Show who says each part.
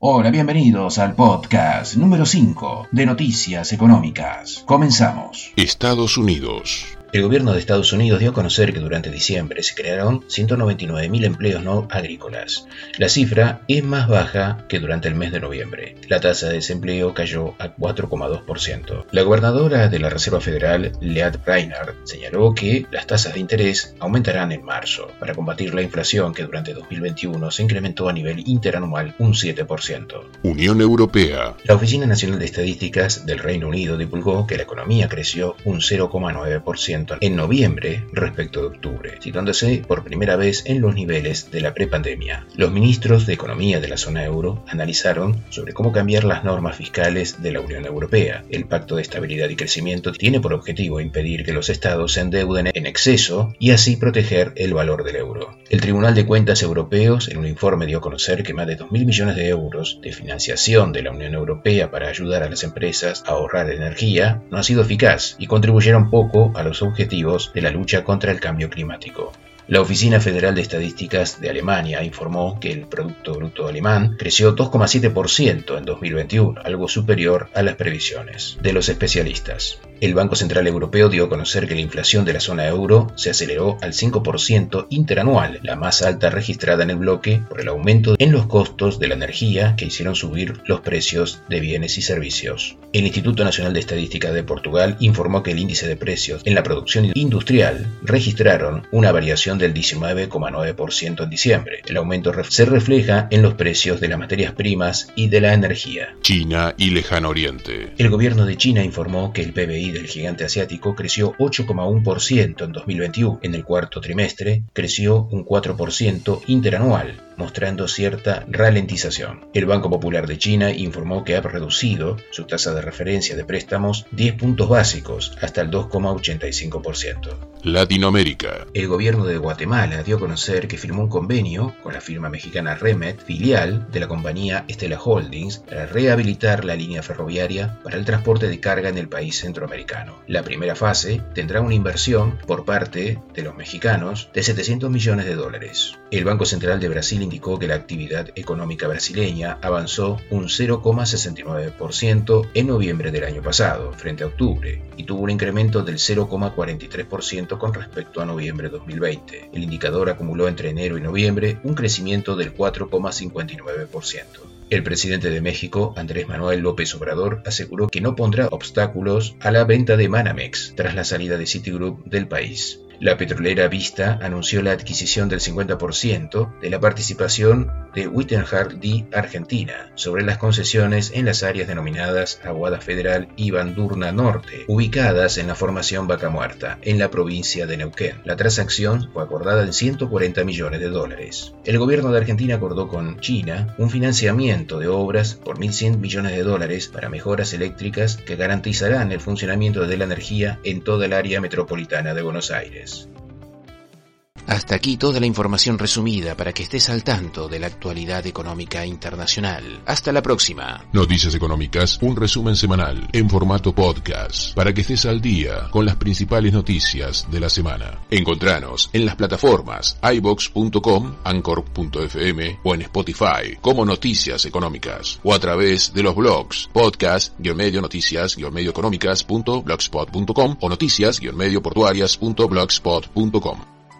Speaker 1: Hola, bienvenidos al podcast número 5 de Noticias Económicas. Comenzamos.
Speaker 2: Estados Unidos.
Speaker 3: El gobierno de Estados Unidos dio a conocer que durante diciembre se crearon 199.000 empleos no agrícolas. La cifra es más baja que durante el mes de noviembre. La tasa de desempleo cayó a 4,2%. La gobernadora de la Reserva Federal, Lead Reinhardt, señaló que las tasas de interés aumentarán en marzo para combatir la inflación que durante 2021 se incrementó a nivel interanual un 7%.
Speaker 2: Unión Europea.
Speaker 3: La Oficina Nacional de Estadísticas del Reino Unido divulgó que la economía creció un 0,9% en noviembre respecto de octubre, situándose por primera vez en los niveles de la prepandemia. Los ministros de Economía de la zona euro analizaron sobre cómo cambiar las normas fiscales de la Unión Europea. El Pacto de Estabilidad y Crecimiento tiene por objetivo impedir que los estados se endeuden en exceso y así proteger el valor del euro. El Tribunal de Cuentas Europeos en un informe dio a conocer que más de 2.000 millones de euros de financiación de la Unión Europea para ayudar a las empresas a ahorrar energía no ha sido eficaz y contribuyeron poco a los objetivos de la lucha contra el cambio climático. La Oficina Federal de Estadísticas de Alemania informó que el Producto Bruto alemán creció 2,7% en 2021, algo superior a las previsiones de los especialistas. El Banco Central Europeo dio a conocer que la inflación de la zona euro se aceleró al 5% interanual, la más alta registrada en el bloque por el aumento en los costos de la energía que hicieron subir los precios de bienes y servicios. El Instituto Nacional de Estadística de Portugal informó que el índice de precios en la producción industrial registraron una variación del 19,9% en diciembre. El aumento se refleja en los precios de las materias primas y de la energía.
Speaker 2: China y Lejano Oriente.
Speaker 3: El gobierno de China informó que el PBI del gigante asiático creció 8,1% en 2021. En el cuarto trimestre creció un 4% interanual, mostrando cierta ralentización. El Banco Popular de China informó que ha reducido su tasa de referencia de préstamos 10 puntos básicos hasta el 2,85%.
Speaker 2: Latinoamérica.
Speaker 3: El gobierno de Guatemala dio a conocer que firmó un convenio con la firma mexicana Remet, filial de la compañía Estela Holdings, para rehabilitar la línea ferroviaria para el transporte de carga en el país centroamericano. La primera fase tendrá una inversión por parte de los mexicanos de 700 millones de dólares. El Banco Central de Brasil indicó que la actividad económica brasileña avanzó un 0,69% en noviembre del año pasado, frente a octubre, y tuvo un incremento del 0,43% con respecto a noviembre de 2020. El indicador acumuló entre enero y noviembre un crecimiento del 4,59%. El presidente de México, Andrés Manuel López Obrador, aseguró que no pondrá obstáculos a la venta de Manamex tras la salida de Citigroup del país. La petrolera Vista anunció la adquisición del 50% de la participación de Wittenhart D. Argentina sobre las concesiones en las áreas denominadas Aguada Federal y Bandurna Norte, ubicadas en la formación Vaca Muerta, en la provincia de Neuquén. La transacción fue acordada en 140 millones de dólares. El gobierno de Argentina acordó con China un financiamiento de obras por 1.100 millones de dólares para mejoras eléctricas que garantizarán el funcionamiento de la energía en toda el área metropolitana de Buenos Aires. days.
Speaker 4: Hasta aquí toda la información resumida para que estés al tanto de la actualidad económica internacional. Hasta la próxima.
Speaker 2: Noticias Económicas, un resumen semanal en formato podcast para que estés al día con las principales noticias de la semana. Encontranos en las plataformas ibox.com, anchor.fm o en Spotify como Noticias Económicas o a través de los blogs podcast-medio noticias-medio económicas.blogspot.com o noticias-medio portuarias.blogspot.com.